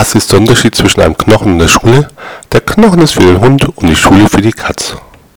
Was ist der Unterschied zwischen einem Knochen und der Schule? Der Knochen ist für den Hund und die Schule für die Katze.